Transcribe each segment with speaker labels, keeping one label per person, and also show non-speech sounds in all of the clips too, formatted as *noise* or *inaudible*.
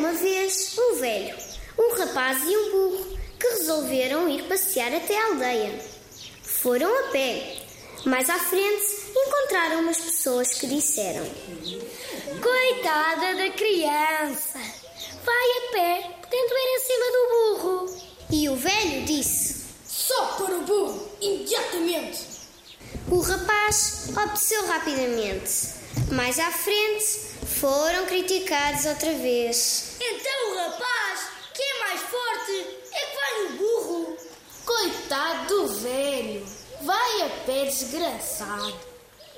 Speaker 1: Uma vez um velho, um rapaz e um burro que resolveram ir passear até a aldeia. Foram a pé. Mais à frente encontraram umas pessoas que disseram: Coitada da criança! Vai a pé, podendo ir em cima do burro. E o velho disse:
Speaker 2: Só para o burro, imediatamente!
Speaker 1: O rapaz obedeceu rapidamente. Mais à frente foram criticados outra vez.
Speaker 2: Então o rapaz, que é mais forte, é que vai no burro. Coitado do velho, vai a pé desgraçado.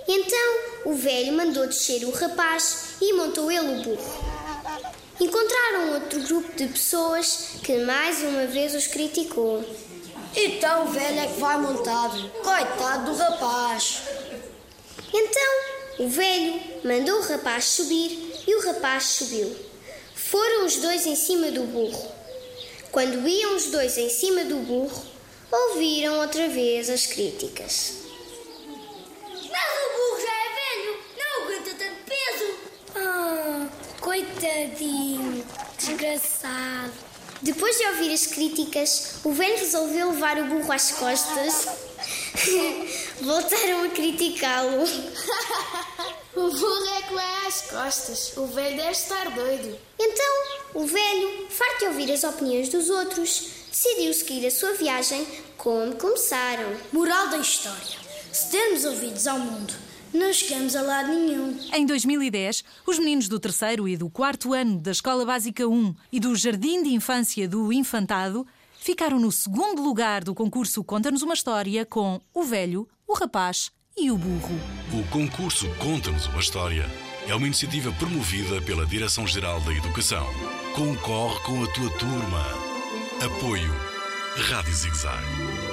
Speaker 1: Então o velho mandou descer o rapaz e montou ele o burro. Encontraram outro grupo de pessoas que mais uma vez os criticou.
Speaker 2: Então o velho é que vai montado. Coitado do rapaz.
Speaker 1: Então o velho mandou o rapaz subir e o rapaz subiu. Foram os dois em cima do burro. Quando iam os dois em cima do burro, ouviram outra vez as críticas.
Speaker 2: Mas o burro já é velho, não aguenta tanto peso.
Speaker 1: Ah, coitadinho, desgraçado. Depois de ouvir as críticas, o velho resolveu levar o burro às costas. *laughs* Voltaram a criticá-lo. *laughs*
Speaker 2: O burro é que vai às costas. O velho deve estar doido.
Speaker 1: Então, o velho, farto de ouvir as opiniões dos outros, decidiu seguir a sua viagem como começaram.
Speaker 2: Moral da história: se dermos ouvidos ao mundo, não chegamos a lado nenhum.
Speaker 3: Em 2010, os meninos do terceiro e do quarto ano da Escola Básica 1 e do Jardim de Infância do Infantado ficaram no segundo lugar do concurso Conta-nos uma História com o velho, o rapaz e o burro.
Speaker 4: O concurso Conta-nos uma História é uma iniciativa promovida pela Direção-Geral da Educação. Concorre com a tua turma. Apoio Rádio Zigzag.